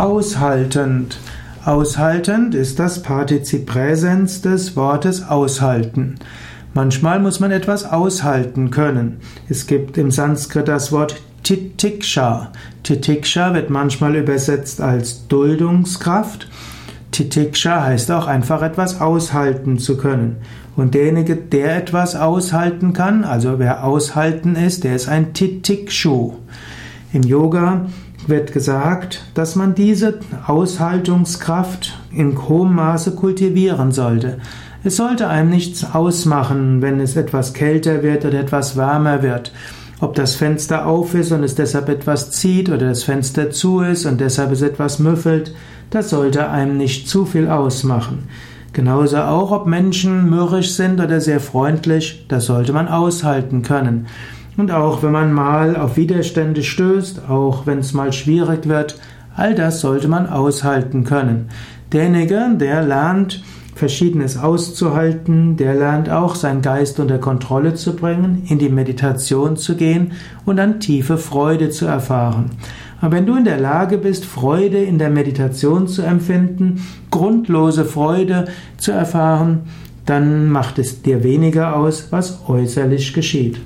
Aushaltend. Aushaltend ist das Partizip Präsens des Wortes aushalten. Manchmal muss man etwas aushalten können. Es gibt im Sanskrit das Wort Titiksha. Titiksha wird manchmal übersetzt als Duldungskraft. Titiksha heißt auch einfach etwas aushalten zu können. Und derjenige, der etwas aushalten kann, also wer aushalten ist, der ist ein Titikshu. Im Yoga wird gesagt, dass man diese Aushaltungskraft in hohem Maße kultivieren sollte. Es sollte einem nichts ausmachen, wenn es etwas kälter wird oder etwas wärmer wird. Ob das Fenster auf ist und es deshalb etwas zieht oder das Fenster zu ist und deshalb es etwas müffelt, das sollte einem nicht zu viel ausmachen. Genauso auch, ob Menschen mürrisch sind oder sehr freundlich, das sollte man aushalten können. Und auch wenn man mal auf Widerstände stößt, auch wenn es mal schwierig wird, all das sollte man aushalten können. Derjenige, der lernt, Verschiedenes auszuhalten, der lernt auch, seinen Geist unter Kontrolle zu bringen, in die Meditation zu gehen und dann tiefe Freude zu erfahren. Aber wenn du in der Lage bist, Freude in der Meditation zu empfinden, grundlose Freude zu erfahren, dann macht es dir weniger aus, was äußerlich geschieht.